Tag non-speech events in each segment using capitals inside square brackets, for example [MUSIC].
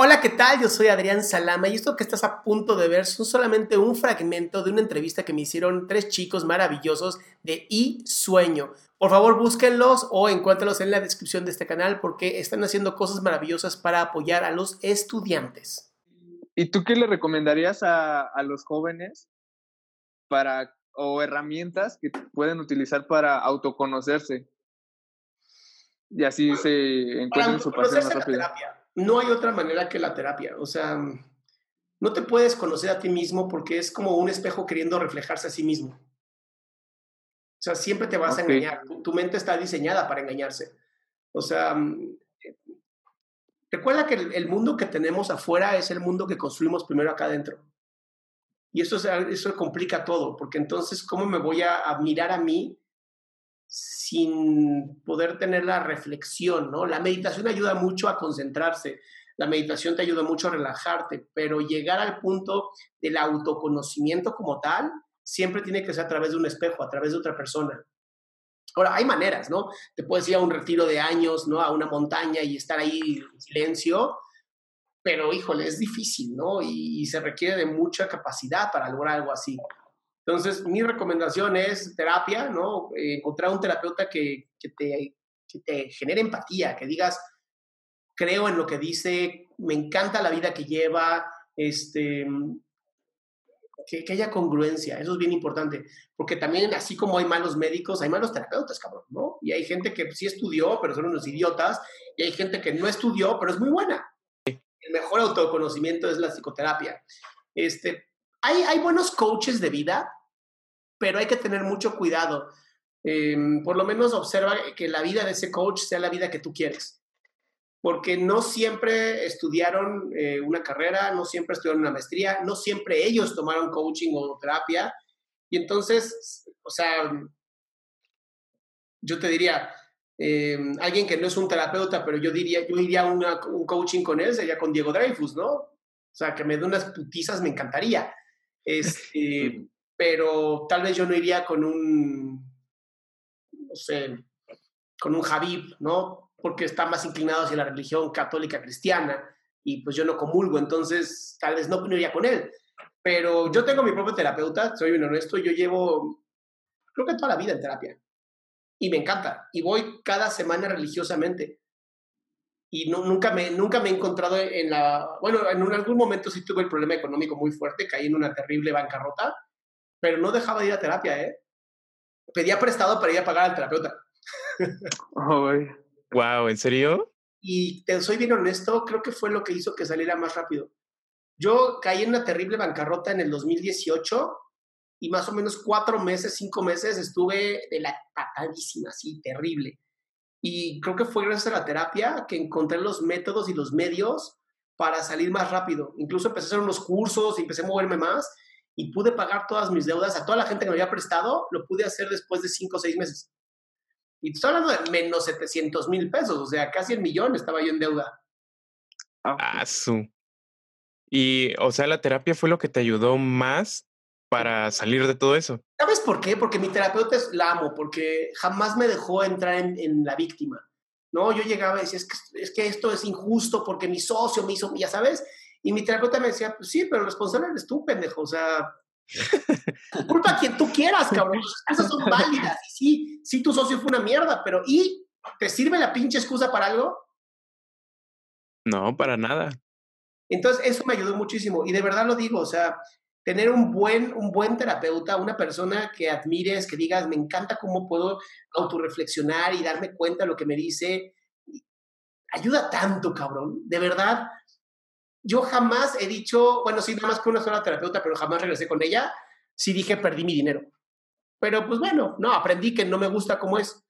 Hola, ¿qué tal? Yo soy Adrián Salama y esto que estás a punto de ver son solamente un fragmento de una entrevista que me hicieron tres chicos maravillosos de I Sueño. Por favor, búsquenlos o encuéntralos en la descripción de este canal porque están haciendo cosas maravillosas para apoyar a los estudiantes. ¿Y tú qué le recomendarías a, a los jóvenes para o herramientas que pueden utilizar para autoconocerse? Y así se encuentran su pasión más rápido no hay otra manera que la terapia. O sea, no te puedes conocer a ti mismo porque es como un espejo queriendo reflejarse a sí mismo. O sea, siempre te vas a engañar. Tu, mente está diseñada para engañarse. O sea, recuerda que el, mundo que tenemos afuera es el mundo que construimos primero acá adentro. Y eso, eso complica todo, porque entonces, ¿cómo me voy a, a mirar a mí sin poder tener la reflexión, ¿no? La meditación ayuda mucho a concentrarse, la meditación te ayuda mucho a relajarte, pero llegar al punto del autoconocimiento como tal siempre tiene que ser a través de un espejo, a través de otra persona. Ahora, hay maneras, ¿no? Te puedes ir a un retiro de años, ¿no? A una montaña y estar ahí en silencio, pero híjole, es difícil, ¿no? Y, y se requiere de mucha capacidad para lograr algo así. Entonces, mi recomendación es terapia, ¿no? Eh, encontrar un terapeuta que, que, te, que te genere empatía, que digas, creo en lo que dice, me encanta la vida que lleva, este, que, que, haya congruencia, eso es bien importante, porque también así como hay malos médicos, hay malos terapeutas, cabrón, ¿no? Y hay gente que sí estudió, pero son unos idiotas, y hay gente que no estudió, pero es muy buena. El mejor autoconocimiento es la psicoterapia. Este, hay, hay buenos coaches de vida, pero hay que tener mucho cuidado. Em, por lo menos observa que la vida de ese coach sea la vida que tú quieres. Porque no siempre estudiaron eh, una carrera, no siempre estudiaron una maestría, no siempre ellos tomaron coaching o terapia. Y entonces, o sea, yo te diría, em, alguien que no es un terapeuta, pero yo diría, yo iría a un coaching con él, sería con Diego Dreyfus, ¿no? O sea, que me dé unas putizas me encantaría. Este, [LAUGHS] pero tal vez yo no iría con un, no sé, con un Javib, ¿no? Porque está más inclinado hacia la religión católica cristiana y pues yo no comulgo, entonces tal vez no, iría con él. Pero yo tengo mi propio terapeuta, soy bien honesto, yo llevo, creo que toda la vida en terapia. Y me encanta. Y voy cada semana religiosamente. Y no, nunca, me, nunca me he encontrado en la... Bueno, en algún momento sí tuve el problema económico muy fuerte, caí en una terrible bancarrota pero no dejaba de ir a terapia, ¿eh? Pedía prestado para ir a pagar al terapeuta. Oh, wow, ¿en serio? Y te soy bien honesto, creo que fue lo que hizo que saliera más rápido. Yo caí en una terrible bancarrota en el 2018 y más o menos cuatro meses, cinco meses estuve de la patadísima, así, terrible. Y creo que fue gracias a la terapia que encontré los métodos y los medios para salir más rápido. Incluso empecé a hacer unos cursos y empecé a moverme más y pude pagar todas mis deudas a toda la gente que me había prestado, lo pude hacer después de cinco o seis meses. Y estoy hablando de menos 700 mil pesos, o sea, casi el millón estaba yo en deuda. Ah, su. Y, o sea, la terapia fue lo que te ayudó más para salir de todo eso. ¿Sabes por qué? Porque mi terapeuta es, la amo, porque jamás me dejó entrar en, en la víctima. No, yo llegaba y decía, es que, es que esto es injusto porque mi socio me hizo, ya sabes, y mi terapeuta me decía, pues sí, pero el responsable eres tú, pendejo. O sea, [LAUGHS] culpa a quien tú quieras, cabrón. Esas son [LAUGHS] válidas. Y sí, sí, tu socio fue una mierda, pero ¿y te sirve la pinche excusa para algo? No, para nada. Entonces, eso me ayudó muchísimo. Y de verdad lo digo, o sea, tener un buen, un buen terapeuta, una persona que admires, que digas, me encanta cómo puedo autorreflexionar y darme cuenta de lo que me dice, ayuda tanto, cabrón. De verdad, yo jamás he dicho, bueno, sí, nada más con una sola terapeuta, pero jamás regresé con ella. Sí dije, perdí mi dinero. Pero pues bueno, no, aprendí que no me gusta como es.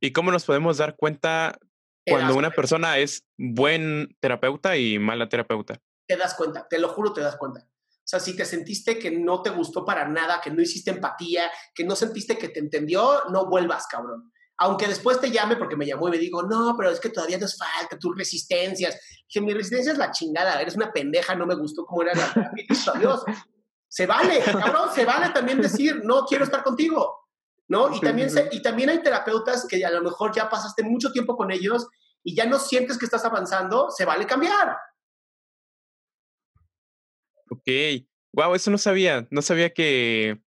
¿Y cómo nos podemos dar cuenta cuando una persona es buen terapeuta y mala terapeuta? Te das cuenta, te lo juro, te das cuenta. O sea, si te sentiste que no te gustó para nada, que no hiciste empatía, que no sentiste que te entendió, no vuelvas, cabrón aunque después te llame porque me llamó y me digo, no, pero es que todavía nos falta tus resistencias. Que mi resistencia es la chingada, eres una pendeja, no me gustó cómo era la [LAUGHS] Dios. Se vale, cabrón, se vale también decir, no quiero estar contigo, ¿no? Y también, y también hay terapeutas que a lo mejor ya pasaste mucho tiempo con ellos y ya no sientes que estás avanzando, se vale cambiar. Ok. Wow, eso no sabía. No sabía que.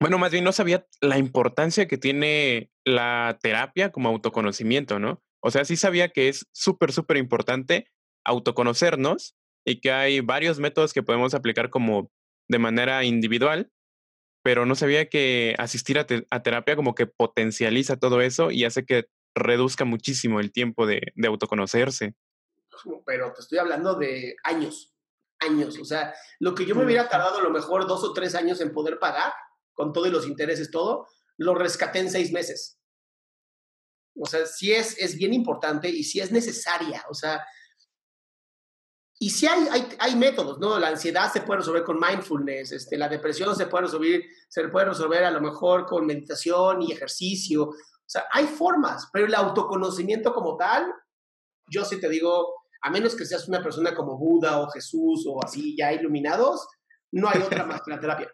Bueno, más bien no sabía la importancia que tiene la terapia como autoconocimiento, ¿no? O sea, sí sabía que es súper, súper importante autoconocernos y que hay varios métodos que podemos aplicar como de manera individual, pero no sabía que asistir a, terapia como que potencializa todo eso y hace que reduzca muchísimo el tiempo de, de autoconocerse. Pero te estoy hablando de años, años. O sea, lo que yo me hubiera tardado a lo mejor dos o tres años en poder pagar, con todos los intereses, todo, lo rescaté en seis meses. O sea, sí es, es bien importante y sí es necesaria. O sea, y sí hay, hay, hay, métodos, ¿no? La ansiedad se puede resolver con mindfulness, este, la depresión se puede resolver, se puede resolver a lo mejor con meditación y ejercicio. O sea, hay formas, pero el autoconocimiento como tal, yo sí te digo, a menos que seas una persona como Buda o Jesús o así ya iluminados, no hay otra [LAUGHS] más que la terapia.